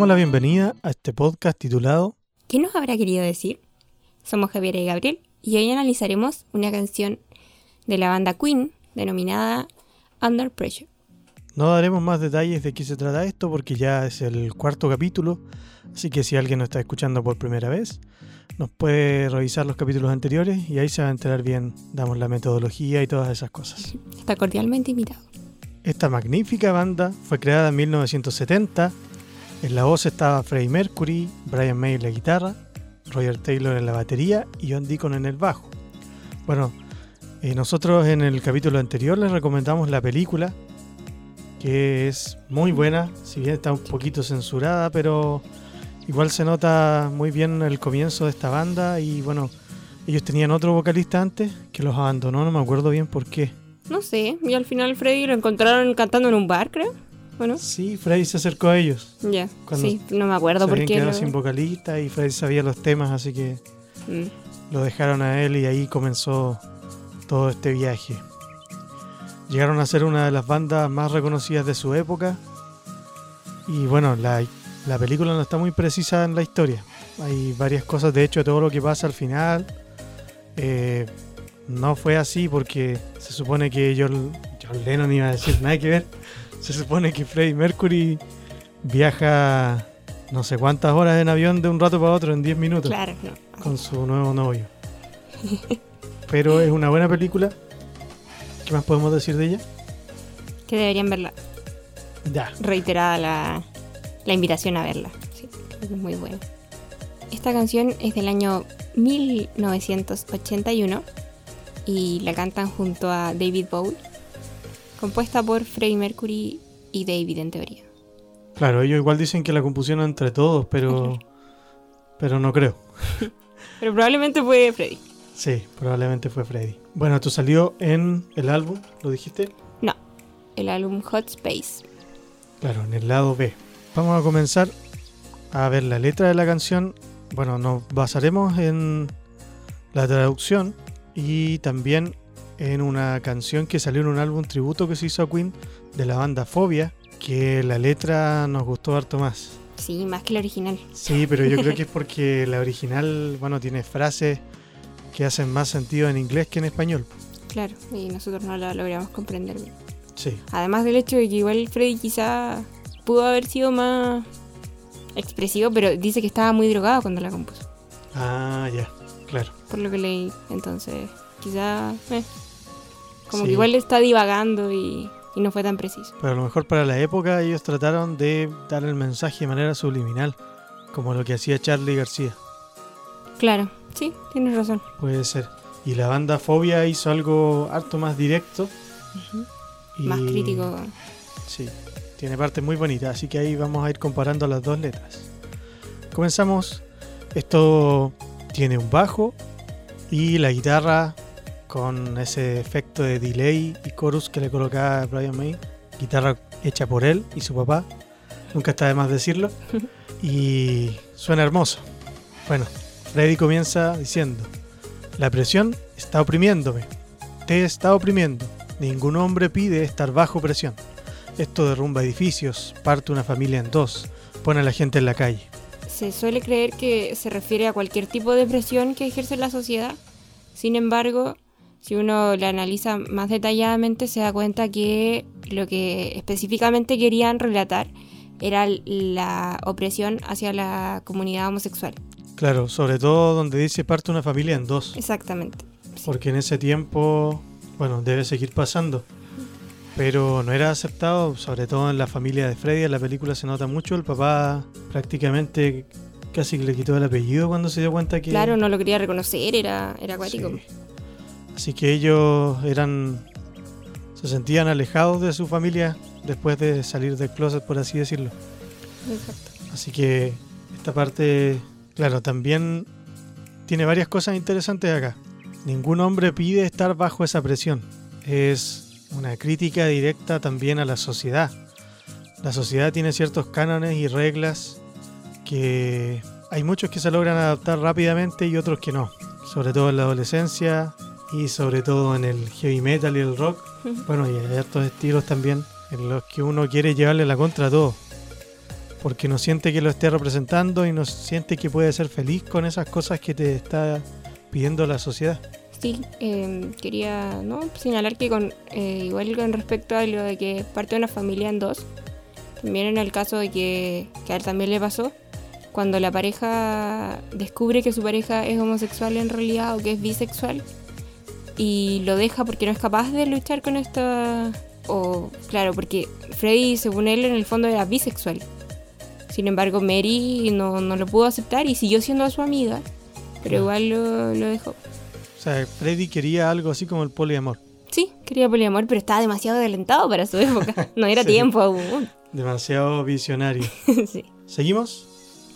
damos la bienvenida a este podcast titulado ¿Qué nos habrá querido decir? Somos Javier y Gabriel y hoy analizaremos una canción de la banda Queen denominada Under Pressure. No daremos más detalles de qué se trata esto porque ya es el cuarto capítulo, así que si alguien nos está escuchando por primera vez, nos puede revisar los capítulos anteriores y ahí se va a enterar bien, damos la metodología y todas esas cosas. Está cordialmente invitado. Esta magnífica banda fue creada en 1970. En la voz estaba Freddie Mercury, Brian May en la guitarra, Roger Taylor en la batería y John Deacon en el bajo. Bueno, eh, nosotros en el capítulo anterior les recomendamos la película, que es muy buena, si bien está un poquito censurada, pero igual se nota muy bien el comienzo de esta banda y bueno, ellos tenían otro vocalista antes que los abandonó, no me acuerdo bien por qué. No sé, y al final Freddy lo encontraron cantando en un bar, creo. Bueno, Sí, Freddy se acercó a ellos. ya, sí, no me acuerdo por qué. lo- sin vocalista y Freddy sabía los temas, así que Mm. lo dejaron a él y ahí comenzó todo este viaje. Llegaron a ser una de las bandas más reconocidas de su época. Y bueno, la, la película no está muy precisa en la historia. Hay varias cosas, de hecho, todo lo que pasa al final eh, no fue así porque se supone que John, John Lennon iba a decir nada que ver. Se supone que Freddie Mercury viaja no sé cuántas horas en avión de un rato para otro en 10 minutos Claro, no. con su nuevo novio. Pero es una buena película. ¿Qué más podemos decir de ella? Que deberían verla. Ya. Reiterada la, la invitación a verla. Sí, creo que es muy buena. Esta canción es del año 1981 y la cantan junto a David Bowie, compuesta por Freddie Mercury y David en teoría. Claro, ellos igual dicen que la compusieron entre todos, pero pero no creo. Pero probablemente fue Freddie. Sí, probablemente fue Freddy. Bueno, esto salió en el álbum, ¿lo dijiste? No, el álbum Hot Space. Claro, en el lado B. Vamos a comenzar a ver la letra de la canción. Bueno, nos basaremos en la traducción y también en una canción que salió en un álbum tributo que se hizo a Queen de la banda Fobia, que la letra nos gustó harto más. Sí, más que el original. Sí, pero yo creo que es porque la original, bueno, tiene frases que hacen más sentido en inglés que en español. Claro, y nosotros no la logramos comprender bien. Sí, Además del hecho de que igual Freddy quizá pudo haber sido más expresivo, pero dice que estaba muy drogado cuando la compuso. ah, ya, claro. Por lo que leí. Entonces, quizá... eh, como Sí. que igual está divagando y, y no fue tan preciso. Pero a lo mejor para la época ellos trataron de dar el mensaje de manera subliminal, como lo que hacía Charlie García. Claro, sí, tienes razón. Puede ser. Y la banda Fobia hizo algo harto más directo. Y, Más crítico. Sí, tiene partes muy bonitas, así que ahí vamos a ir comparando las dos letras. Comenzamos. Esto tiene un bajo y la guitarra con ese efecto de delay y chorus que le colocaba Brian May. Guitarra hecha por él y su papá. Nunca está de más decirlo. Y suena hermoso. Bueno, Freddy comienza diciendo, la presión está oprimiéndome. Te está oprimiendo. Ningún hombre pide estar bajo presión. Esto derrumba edificios, parte una familia en dos, pone a la gente en la calle. Se suele creer que se refiere a cualquier tipo de presión que ejerce la sociedad. Sin embargo, si uno la analiza más detalladamente, se da cuenta que lo que específicamente querían relatar era la opresión hacia la comunidad homosexual. Claro, sobre todo donde dice parte una familia en dos, Exactamente. porque en ese tiempo, bueno, debe seguir pasando. Pero no era aceptado, sobre todo en la familia de Freddy, en la película se nota mucho, el papá prácticamente casi que le quitó el apellido cuando se dio cuenta que... Claro, no lo quería reconocer, era, era acuático. Sí. Así que ellos eran. se sentían alejados de su familia después de salir del closet, por así decirlo. Exacto. Así que esta parte, claro, también tiene varias cosas interesantes acá. Ningún hombre pide estar bajo esa presión. Es una crítica directa también a la sociedad. La sociedad tiene ciertos cánones y reglas que hay muchos que se logran adaptar rápidamente y otros que no. Sobre todo en la adolescencia y sobre todo en el heavy metal y el rock. Bueno, y hay hartos estilos también en los que uno quiere llevarle la contra a todo. porque no siente que lo esté representando y no siente que puede ser feliz con esas cosas que te está pidiendo la sociedad. Sí, eh, quería ¿no? señalar que con eh, igual con respecto a lo de que parte de una familia en dos, también en el caso de que, que a él también le pasó, cuando la pareja descubre que su pareja es homosexual en realidad o que es bisexual y lo deja porque no es capaz de luchar con esta... O claro, porque Freddy según él en el fondo era bisexual. Sin embargo, Mary no, no lo pudo aceptar y siguió siendo su amiga, pero igual lo, lo dejó. O sea, Freddy quería algo así como el poliamor. Sí, quería poliamor, pero estaba demasiado adelantado para su época. No era Sí. tiempo aún. Demasiado visionario. sí. ¿Seguimos?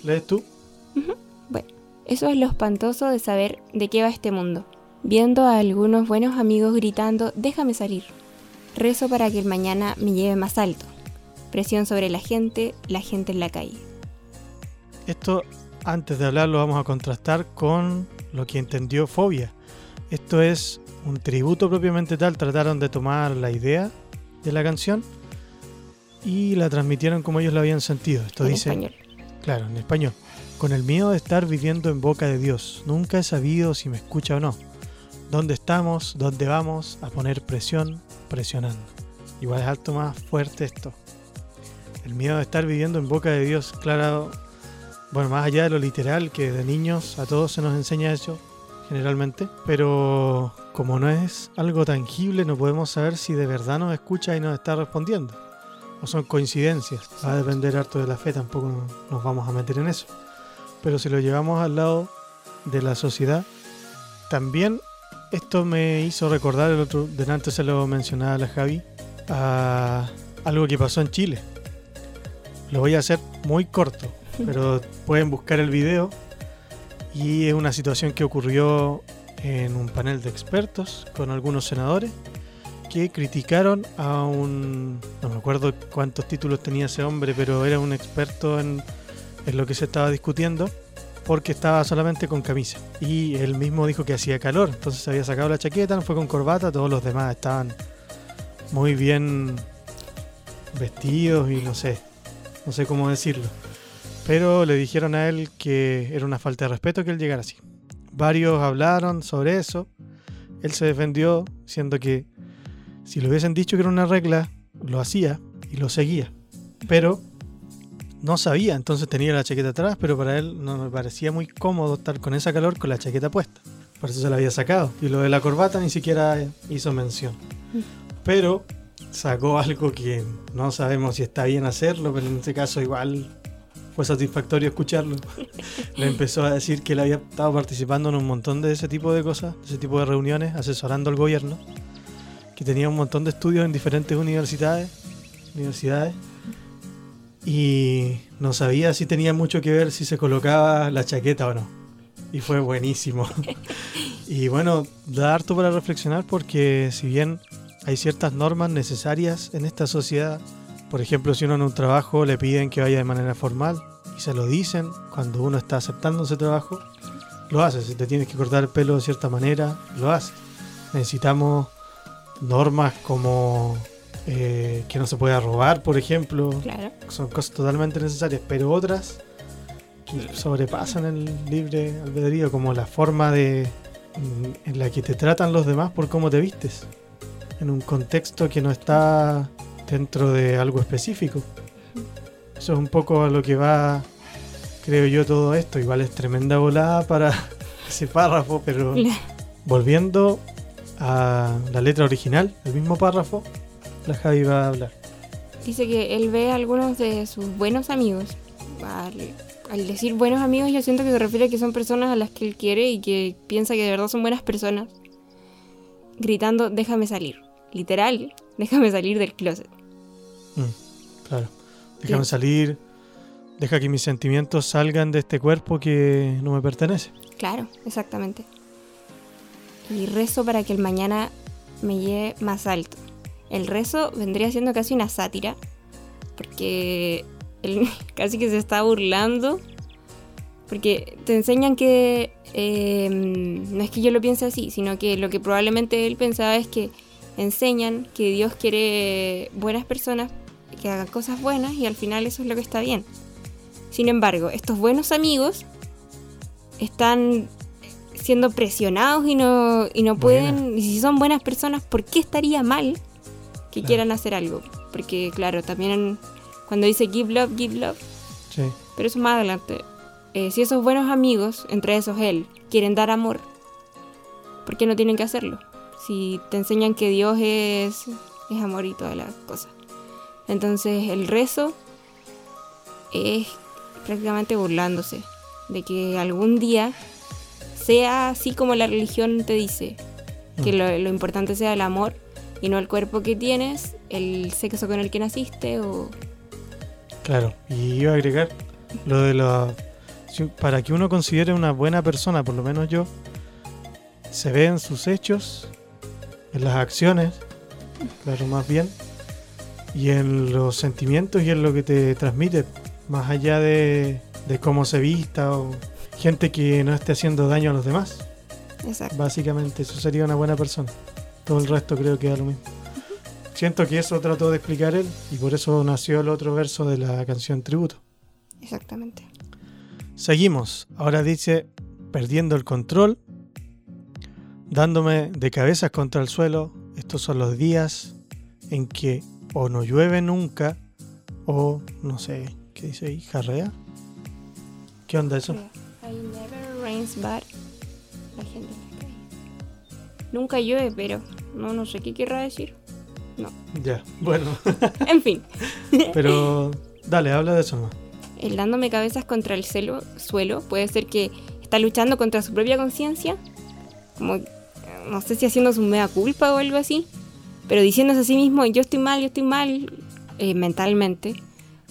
¿Lees tú? Bueno, eso es lo espantoso de saber de qué va este mundo. Viendo a algunos buenos amigos gritando, déjame salir. Rezo para que el mañana me lleve más alto. Presión sobre la gente, la gente en la calle. Esto, antes de hablar, lo vamos a contrastar con lo que entendió Fobia. Esto es un tributo propiamente tal. Trataron de tomar la idea de la canción y la transmitieron como ellos la habían sentido. Esto en dice, español. claro, en español. Con el miedo de estar viviendo en boca de Dios, nunca he sabido si me escucha o no. ¿Dónde estamos? ¿Dónde vamos? A poner presión, presionando. Igual es alto más fuerte esto. El miedo de estar viviendo en boca de Dios, claro, bueno, más allá de lo literal, que de niños a todos se nos enseña eso, generalmente, pero como no es algo tangible, no podemos saber si de verdad nos escucha y nos está respondiendo. O son coincidencias. Va a depender harto de la fe, tampoco nos vamos a meter en eso. Pero si lo llevamos al lado de la sociedad, también esto me hizo recordar el otro, delante se lo mencionaba la Javi, a algo que pasó en Chile. Lo voy a hacer muy corto, pero pueden buscar el video y es una situación que ocurrió en un panel de expertos con algunos senadores que criticaron a un no me acuerdo cuántos títulos tenía ese hombre pero era un experto en, en lo que se estaba discutiendo porque estaba solamente con camisa y él mismo dijo que hacía calor entonces se había sacado la chaqueta no fue con corbata todos los demás estaban muy bien vestidos y no sé no sé cómo decirlo pero le dijeron a él que era una falta de respeto que él llegara así. Varios hablaron sobre eso. Él se defendió diciendo que si le hubiesen dicho que era una regla, lo hacía y lo seguía. Pero no sabía, entonces tenía la chaqueta atrás, pero para él no me parecía muy cómodo estar con esa calor con la chaqueta puesta. Por eso se la había sacado. Y lo de la corbata ni siquiera hizo mención. Pero sacó algo que no sabemos si está bien hacerlo, pero en este caso igual fue satisfactorio escucharlo. Le empezó a decir que él había estado participando en un montón de ese tipo de cosas, de ese tipo de reuniones, asesorando al gobierno, que tenía un montón de estudios en diferentes universidades, universidades, y no sabía si tenía mucho que ver si se colocaba la chaqueta o no. Y fue buenísimo. y bueno, da harto para reflexionar porque si bien hay ciertas normas necesarias en esta sociedad, por ejemplo, si uno en un trabajo le piden que vaya de manera formal y se lo dicen cuando uno está aceptando ese trabajo, lo hace. Si te tienes que cortar el pelo de cierta manera, lo hace. Necesitamos normas como eh, que no se pueda robar, por ejemplo. Claro. Son cosas totalmente necesarias, pero otras que sobrepasan el libre albedrío, como la forma de mm, en la que te tratan los demás por cómo te vistes, en un contexto que no está dentro de algo específico. Eso es un poco a lo que va, creo yo, todo esto. Igual es tremenda volada para ese párrafo, pero volviendo a la letra original, el mismo párrafo, la Javi va a hablar. Dice que él ve a algunos de sus buenos amigos. Al, al decir buenos amigos, yo siento que se refiere a que son personas a las que él quiere y que piensa que de verdad son buenas personas. Gritando, déjame salir. Literal, déjame salir del closet. Mm, claro. Déjame salir. Deja que mis sentimientos salgan de este cuerpo que no me pertenece. Claro, exactamente. Y rezo para que el mañana me lleve más alto. El rezo vendría siendo casi una sátira, porque él casi que se está burlando, porque te enseñan que eh, no es que yo lo piense así, sino que lo que probablemente él pensaba es que enseñan que Dios quiere buenas personas que hagan cosas buenas y al final eso es lo que está bien. Sin embargo, estos buenos amigos están siendo presionados y no, y no pueden, y si son buenas personas, ¿por qué estaría mal que quieran hacer algo? Porque claro, también cuando dice give love, give love, Sí. pero eso más adelante, eh, si esos buenos amigos, entre esos él, quieren dar amor, ¿por qué no tienen que hacerlo? Si te enseñan que Dios es, es amor y todas las cosas. Entonces el rezo es prácticamente burlándose de que algún día sea así como la religión te dice, que Mm. lo, lo importante sea el amor y no el cuerpo que tienes, el sexo con el que naciste o... Claro, y iba a agregar lo de la... Para que uno considere una buena persona, por lo menos yo, se ve en sus hechos, en las acciones, claro, más bien, y en los sentimientos y en lo que te transmite, más allá de, de cómo se vista o gente que no esté haciendo daño a los demás. Exacto. Básicamente, eso sería una buena persona. Todo el resto creo que da lo mismo. Siento que eso trató de explicar él y por eso nació el otro verso de la canción Tributo. Exactamente. Seguimos. Ahora dice, perdiendo el control, dándome de cabezas contra el suelo. Estos son los días en que o no llueve nunca o no sé, ¿qué dice ahí? ¿Jarrea? ¿Qué onda eso? I never rains but la gente. Nunca llueve, pero no, no sé qué querrá decir. Ya, bueno, En fin, pero dale, habla de eso más. el dándome cabezas contra el celo, suelo puede ser que está luchando contra su propia conciencia, como eh, no sé si haciendo su mea culpa o algo así, pero diciéndose a sí mismo, yo estoy mal, yo estoy mal eh, mentalmente,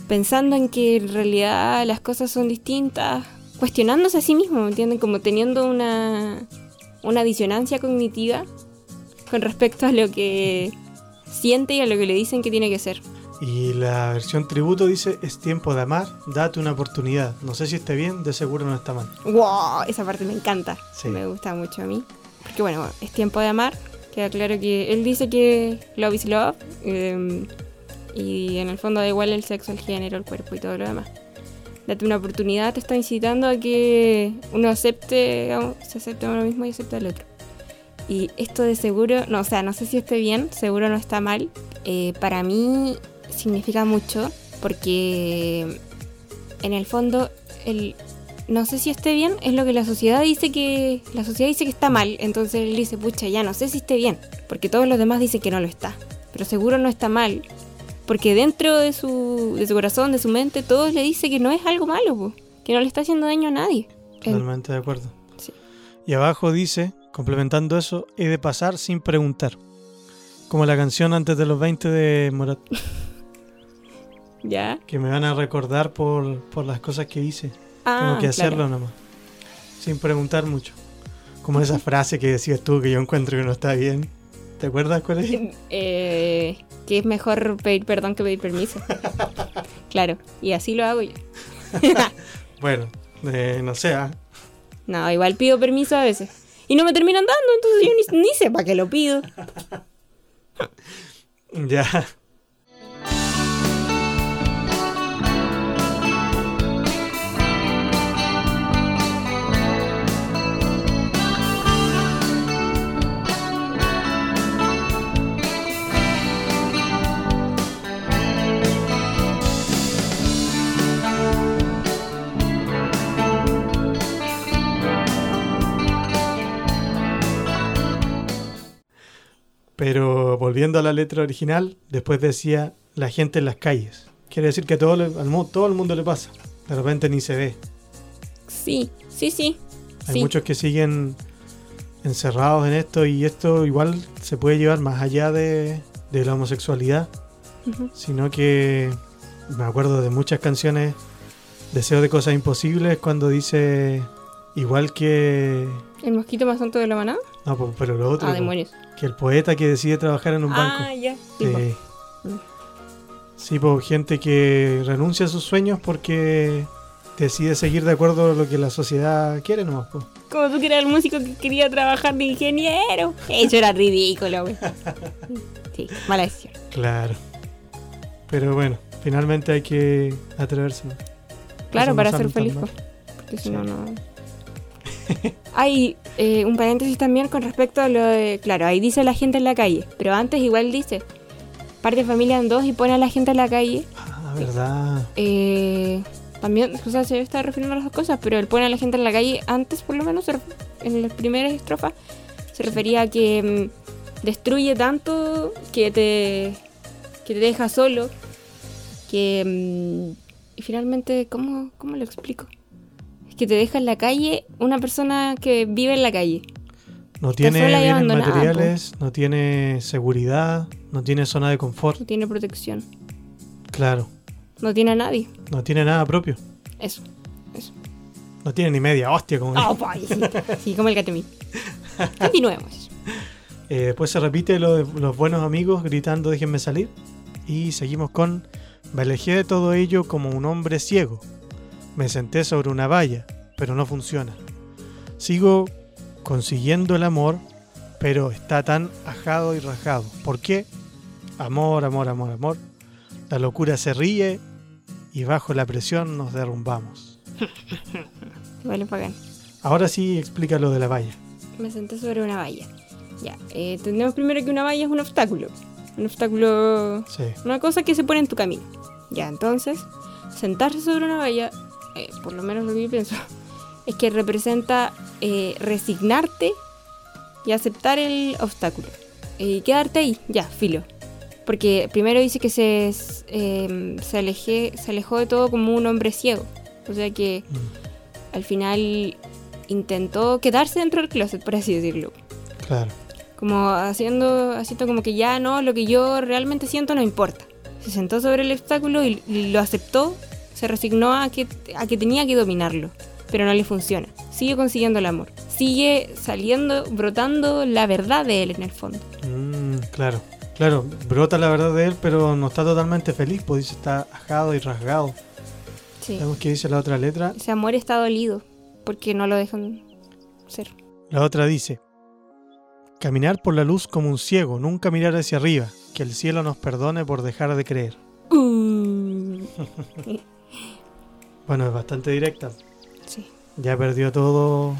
pensando en que en realidad las cosas son distintas, cuestionándose a sí mismo, ¿me entienden? Como teniendo una, una disonancia cognitiva con respecto a lo que siente y a lo que le dicen que tiene que ser. Y la versión tributo dice, es tiempo de amar, date una oportunidad. No sé si esté bien, de seguro no está mal. ¡Wow! Esa parte me encanta. Sí. Me gusta mucho a mí. Porque bueno, es tiempo de amar. Queda claro que él dice que love is love. eh, y en el fondo da igual el sexo, el género, el cuerpo y todo lo demás. Date una oportunidad, te está incitando a que uno acepte, se acepte a uno mismo y acepte al otro. Y esto de seguro, no, o sea, no sé si esté bien, seguro no está mal. Eh, para mí significa mucho porque en el fondo el no sé si esté bien es lo que la sociedad dice que la sociedad dice que está mal entonces él dice pucha ya no sé si esté bien porque todos los demás dicen que no lo está pero seguro no está mal porque dentro de su de su corazón de su mente todos le dice que no es algo malo po, que no le está haciendo daño a nadie En- Totalmente de acuerdo. Sí. Y abajo dice, complementando eso, he de pasar sin preguntar. Como la canción antes de los 20 de Morat, ya que me van a recordar por, por las cosas que hice. ah, Tengo que claro. hacerlo nomás. Sin preguntar mucho. Como esa frase que decías tú que yo encuentro que no está bien. ¿Te acuerdas cuál es? Eh, que es mejor pedir perdón que pedir permiso claro y así lo hago yo Bueno, eh, no sé. ah. No, igual pido permiso a veces. Y no me terminan dando, entonces yo ni, ni sé para qué lo pido. Ya. Volviendo a la letra original, después decía la gente en las calles. Quiere decir que a todo, le- al todo el mundo le pasa. De repente ni se ve. Sí, sí, sí. Hay sí. muchos que siguen encerrados en esto y esto igual se puede llevar más allá de, de la homosexualidad, sino que me acuerdo de muchas canciones, Deseo de cosas imposibles, cuando dice igual que... ¿El mosquito más tonto de la manada? No, po, pero lo otro, Ah, po, demonios. Que el poeta que decide trabajar en un banco. Ah, ya. Sí. Sí. Pues gente que renuncia a sus sueños porque decide seguir de acuerdo a lo que la sociedad quiere nomás. po. Como tú que eras el músico que quería trabajar de ingeniero. Eso era ridículo, güey. Sí, mala decisión. Claro. Pero bueno, finalmente hay que atreverse. Claro, Eso para ser feliz. pues, Porque si Sí. no, no. Hay eh, un paréntesis también con respecto a lo de. Claro, ahí dice la gente en la calle. Pero antes igual dice. Parte familia en dos y pone a la gente en la calle. Ah, verdad. Eh, también, o sea, se está refiriendo a las dos cosas, pero el pone a la gente en la calle antes, por lo menos, en las primeras estrofas, se refería a que mm, destruye tanto que te, que te deja solo, que... mm, y finalmente, ¿cómo, ¿cómo lo explico? Que te deja en la calle una persona que vive en la calle. No tiene bienes materiales, no tiene seguridad, no tiene zona de confort. No tiene protección. Claro, No tiene a nadie. no tiene nada propio. Eso. Eso. No tiene ni media hostia, como pues, sí, sí, como el. Continuemos. Eh, después se repite lo de los buenos amigos gritando déjenme salir. Y seguimos con me alejé de todo ello como un hombre ciego. Me senté sobre una valla, pero no funciona. Sigo consiguiendo el amor, pero está tan ajado y rajado. ¿Por qué? Amor, amor, amor, amor. La locura se ríe y bajo la presión nos derrumbamos. Vale, pagan. Ahora sí explica lo de la valla. Me senté sobre una valla. Ya, eh, entendemos primero que una valla es un obstáculo. Un obstáculo. Sí, Una cosa que se pone en tu camino. Ya, entonces, sentarse sobre una valla, eh, por lo menos lo que yo pienso, es que representa eh, resignarte y aceptar el obstáculo. Y quedarte ahí, ya, filo. Porque primero dice que se, eh, se, alejé- se alejó de todo como un hombre ciego. O sea que Mm, al final intentó quedarse dentro del closet, por así decirlo. claro. Como haciendo, haciendo como que ya no, lo que yo realmente siento no importa. Se sentó sobre el obstáculo y, y lo aceptó, se resignó a que, a que tenía que dominarlo, pero no le funciona. Sigue consiguiendo el amor, sigue saliendo, brotando la verdad de él en el fondo. Mm, claro, claro, brota la verdad de él, pero no está totalmente feliz, pues dice está ajado y rasgado. Sí. Vemos que dice la otra letra. Ese amor está dolido porque no lo dejan ser. La otra dice, caminar por la luz como un ciego, nunca mirar hacia arriba, que el cielo nos perdone por dejar de creer. Uh, Bueno, es bastante directa. sí. Ya perdió todo,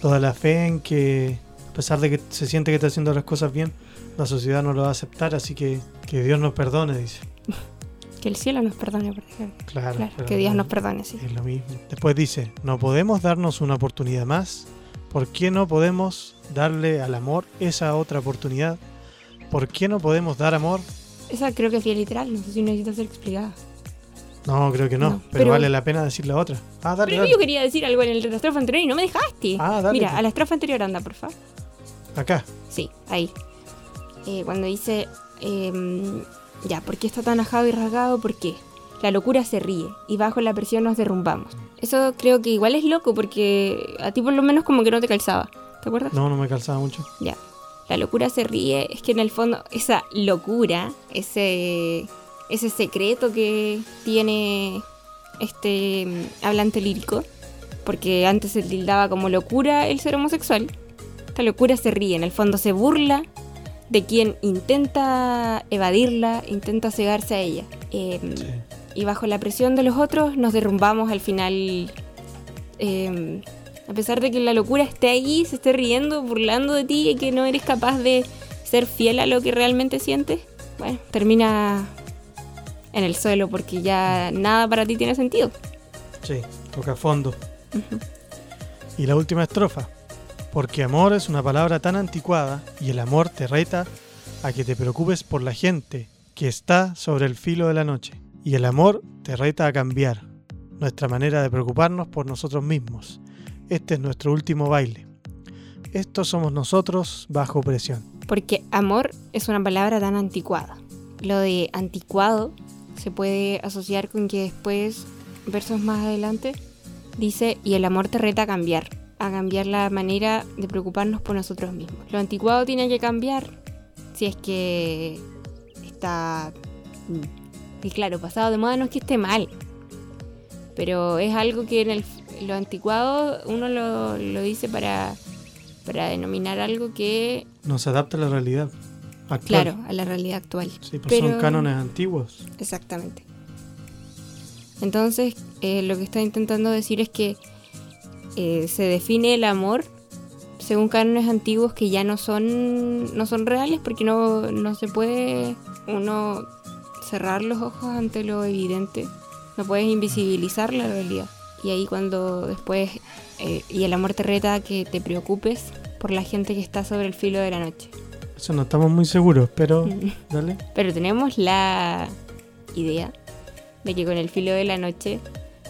toda la fe en que, a pesar de que se siente que está haciendo las cosas bien, la sociedad no lo va a aceptar, así que que Dios nos perdone, dice. Que el cielo nos perdone por dejar. Claro, Claro, que Dios no- nos perdone, sí. Es lo mismo. Después dice, no podemos darnos una oportunidad más. ¿Por qué no podemos darle al amor esa otra oportunidad? ¿Por qué no podemos dar amor? Esa creo que es literal, no sé si necesita ser explicada. No, creo que no, No, pero, pero- vale la pena decir la otra. Ah, dale, Pero dale. yo quería decir algo en el- la estrofa anterior y no me dejaste. Ah, dale, Mira, a la estrofa anterior anda, por favor. Acá. Sí, ahí. Eh, cuando dice, em, ya, ¿por qué está tan ajado y rasgado? ¿Por qué? La locura se ríe y bajo la presión nos derrumbamos. Eso creo que igual es loco porque a ti por lo menos como que no te calzaba. ¿Te acuerdas? No, no me calzaba mucho. Ya. La locura se ríe, es que en el fondo esa locura, ese, ese secreto que tiene este mm, hablante lírico, porque antes se tildaba como locura el ser homosexual, esta locura se ríe, en el fondo se burla de quien intenta evadirla, intenta cegarse a ella. Eh, Sí. y bajo la presión de los otros nos derrumbamos al final. eh, a pesar de que la locura esté ahí, se esté riendo, burlando de ti y que no eres capaz de ser fiel a lo que realmente sientes, bueno, termina en el suelo porque ya nada para ti tiene sentido. Sí, toca fondo. Y la última estrofa. Porque amor es una palabra tan anticuada y el amor te reta a que te preocupes por la gente que está sobre el filo de la noche. Y el amor te reta a cambiar nuestra manera de preocuparnos por nosotros mismos. Este es nuestro último baile. Estos somos nosotros bajo presión. Porque amor es una palabra tan anticuada. Lo de anticuado se puede asociar con que después, versos más adelante, dice, y el amor te reta a cambiar, a cambiar la manera de preocuparnos por nosotros mismos. Lo anticuado tiene que cambiar si es que está... Y claro, pasado de moda no es que esté mal, pero es algo que en el, lo anticuado uno lo, lo dice para, para denominar algo que No se adapta a la realidad actual. Claro, a la realidad actual. Sí, pues son Pero- cánones antiguos. Exactamente. Entonces, eh, lo que está intentando decir es que eh, se define el amor según cánones antiguos que ya no son, no son reales porque no, no se puede uno cerrar los ojos ante lo evidente. No puedes invisibilizar la realidad. Y ahí cuando después, eh, y el amor te reta que te preocupes por la gente que está sobre el filo de la noche. Eso no estamos muy seguros, pero dale. Pero tenemos la idea de que con el filo de la noche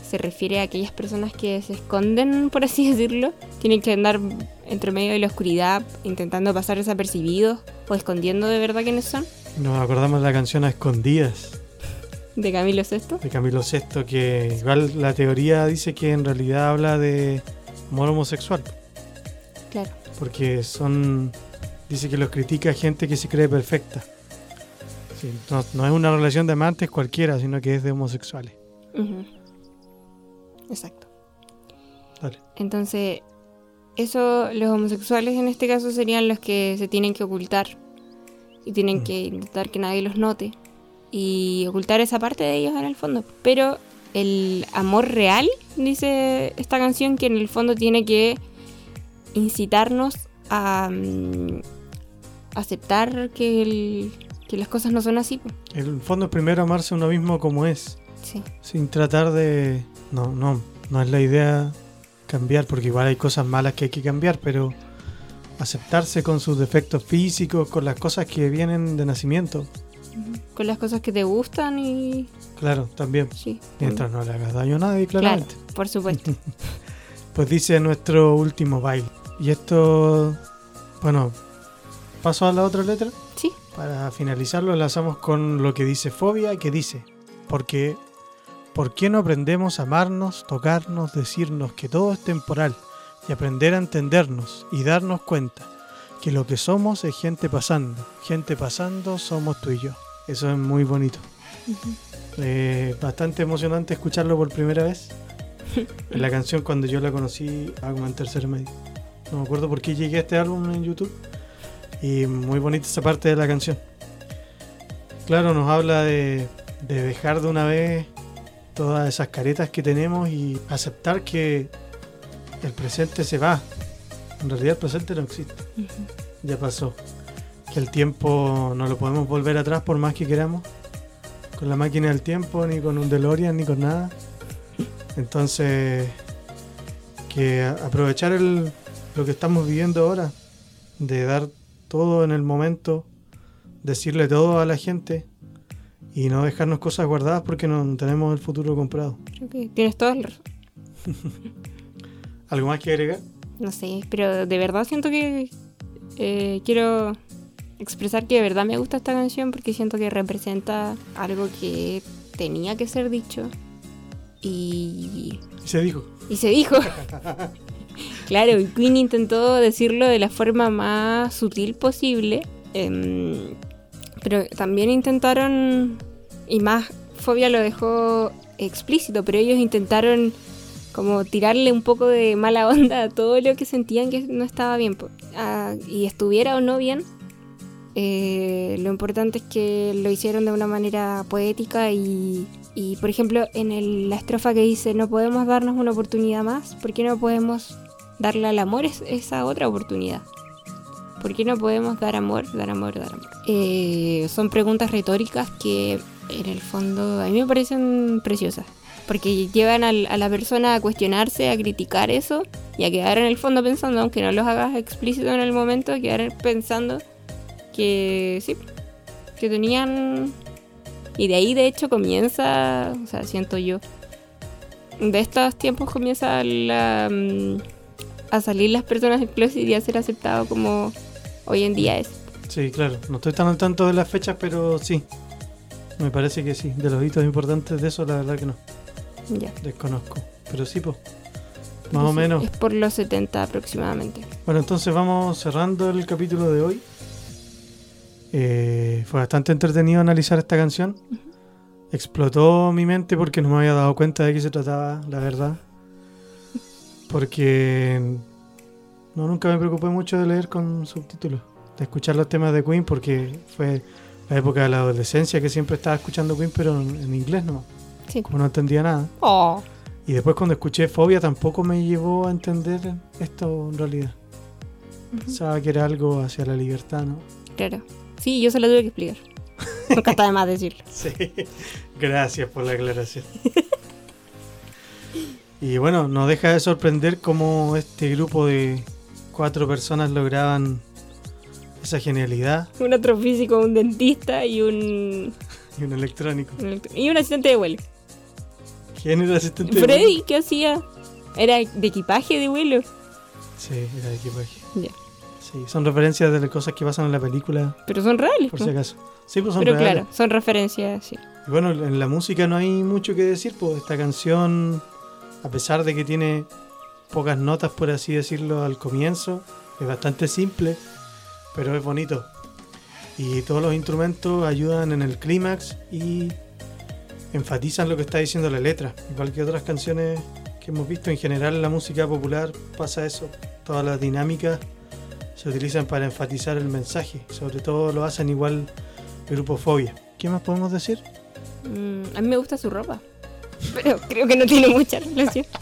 se refiere a aquellas personas que se esconden, por así decirlo. Tienen que andar entre medio de la oscuridad intentando pasar desapercibidos o escondiendo de verdad quiénes son. Nos acordamos de la canción A Escondidas De Camilo VI. de Camilo VI, que igual la teoría dice que en realidad habla de amor homosexual, Claro. porque son. Dice que los critica gente que se cree perfecta. Sí, no, no es una relación de amantes cualquiera, sino que es de homosexuales. Exacto. Dale. Entonces, eso, los homosexuales en este caso serían los que se tienen que ocultar y tienen Mm. que intentar que nadie los note y ocultar esa parte de ellos en el fondo. Pero el amor real, dice esta canción, que en el fondo tiene que incitarnos a mm, aceptar que, el- que las cosas no son así. pues. El fondo es primero amarse a uno mismo como es, Sí. sin tratar de... No, no, no es la idea cambiar, porque igual hay cosas malas que hay que cambiar, pero aceptarse con sus defectos físicos, con las cosas que vienen de nacimiento. Con las cosas que te gustan y... Claro, también. Sí. Mientras no le hagas daño a nadie, Claro, claramente. por supuesto. Pues dice nuestro último baile. Y esto, bueno, paso a la otra letra. Sí. Para finalizarlo, enlazamos con lo que dice Fobia, que dice, porque, ¿por qué no aprendemos a amarnos, tocarnos, decirnos que todo es temporal y aprender a entendernos y darnos cuenta que lo que somos es gente pasando, gente pasando somos tú y yo. Eso es muy bonito. Eh, bastante emocionante escucharlo por primera vez. En la canción cuando yo la conocí, algo en tercer medio. No me acuerdo por qué llegué a este álbum en YouTube. Y muy bonita esa parte de la canción. Claro, nos habla de, de dejar de una vez todas esas caretas que tenemos y aceptar que el presente se va. En realidad el presente no existe. Ujú. Ya pasó. Que el tiempo no lo podemos volver atrás por más que queramos. Con la máquina del tiempo, ni con un DeLorean, ni con nada. Entonces, que aprovechar el, lo que estamos viviendo ahora, de dar todo en el momento, decirle todo a la gente y no dejarnos cosas guardadas porque no tenemos el futuro comprado. Creo que tienes la razón. ¿Algo más que agregar? No sé, pero de verdad siento que eh, quiero expresar que de verdad me gusta esta canción porque siento que representa algo que tenía que ser dicho y, Y se dijo. y se dijo. claro, y Queen intentó decirlo de la forma más sutil posible, em, pero también intentaron, y más Fobia lo dejó explícito, pero ellos intentaron como tirarle un poco de mala onda a todo lo que sentían que no estaba bien. Ah, y estuviera o no bien, eh, lo importante es que lo hicieron de una manera poética y, y, por ejemplo, en el- la estrofa que dice, no podemos darnos una oportunidad más, ¿por qué no podemos darle al amor es- esa otra oportunidad? ¿Por qué no podemos dar amor, dar amor, dar amor? Eh, son preguntas retóricas que en el fondo a mí me parecen preciosas. Porque llevan a la persona a cuestionarse, a criticar eso y a quedar en el fondo pensando, aunque no los hagas explícito en el momento, a quedar pensando que sí, que tenían... Y de ahí de hecho comienza, o sea, siento yo, de estos tiempos comienza la, mm, a salir las personas del closet y a ser aceptado como hoy en día es. Sí, claro. No estoy tan al tanto de las fechas, pero sí. Me parece que sí. De los hitos importantes de eso, la verdad que no. Ya. Desconozco. Pero sí, pues. Más o menos. Es por los 70 aproximadamente. Bueno, entonces vamos cerrando el capítulo de hoy. Eh, fue bastante entretenido analizar esta canción. Explotó mi mente porque no me había dado cuenta de qué se trataba, la verdad. Porque no nunca me preocupé mucho de leer con subtítulos, de escuchar los temas de Queen porque fue la época de la adolescencia que siempre estaba escuchando Queen pero en, en inglés no. Sí. como no entendía nada. Oh, Y después cuando escuché Fobia tampoco me llevó a entender esto en realidad. Pensaba que era algo hacia la libertad, ¿no? claro. Sí, yo se lo tuve que explicar. Nunca está de más decirlo. Sí, gracias por la aclaración. Y bueno, nos deja de sorprender cómo este grupo de cuatro personas lograban esa genialidad Un astrofísico, un dentista y un, y un electrónico. y un asistente de vuelo. ¿Quién era el asistente? de Freddy, ¿qué hacía? Era de equipaje de vuelo. vuelo? Sí, era de equipaje. Ya. Sí, son referencias de las cosas que pasan en la película, Pero son reales. por ¿no? si acaso. Sí, pues son Pero reales. claro, son referencias, sí. Y bueno, en la música no hay mucho que decir, pues esta canción, a pesar de que tiene pocas notas, por así decirlo, al comienzo, es bastante simple, pero es bonito. Y todos los instrumentos ayudan en el clímax y enfatizan lo que está diciendo la letra. Igual que otras canciones que hemos visto, en general en la música popular pasa eso. Todas las dinámicas se utilizan para enfatizar el mensaje. Sobre todo lo hacen igual el grupo Fobia. ¿Qué más podemos decir? Mm, a mí me gusta su ropa. Pero creo que no tiene mucha relación.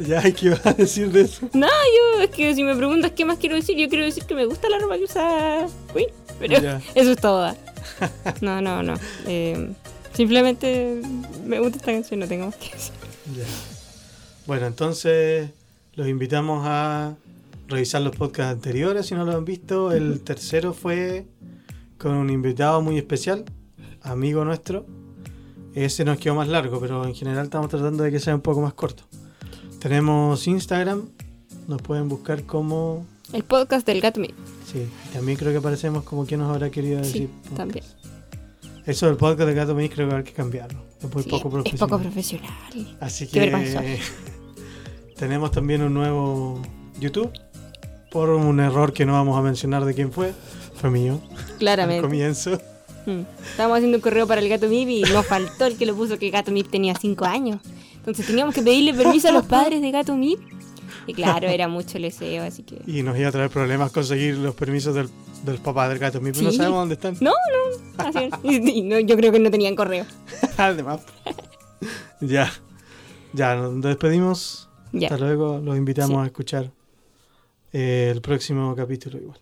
Ya, ¿qué vas a decir de eso? No, yo, es que si me preguntas qué más quiero decir, yo quiero decir que me gusta la ropa que usa Queen. Pero Ya. eso es todo. No, no, no. Eh, simplemente me gusta esta canción, no tengo más que decir. Ya. Bueno, entonces los invitamos a revisar los podcasts anteriores si no lo han visto. El tercero fue con un invitado muy especial, amigo nuestro. Ese nos quedó más largo, pero en general estamos tratando de que sea un poco más corto. Tenemos Instagram, nos pueden buscar como... El podcast del Gato Mip. Sí, también creo que aparecemos como quien nos habrá querido decir. Sí, también. Eso del podcast de Gato Mix creo que hay que cambiarlo. Es muy Sí, poco es profesional. poco profesional. Así que tenemos también un nuevo YouTube por un error que no vamos a mencionar de quién fue. Fue mío al Claramente. comienzo. Mm. Estábamos haciendo un correo para el Gato Mip y nos faltó el que lo puso que Gato Mip tenía 5 años. Entonces teníamos que pedirle permiso a los padres de Gato Mip. Y claro, era mucho el deseo, así que... Y nos iba a traer problemas conseguir los permisos del, del papá del gato. Mip. No Sí. sabemos dónde están. No, no, así y no, yo creo que no tenían correo. Además. ya. Ya, nos despedimos. Ya. Hasta luego. Los invitamos Sí. a escuchar eh, el próximo capítulo igual.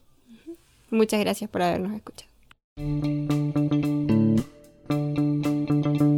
Muchas gracias por habernos escuchado. Thank you.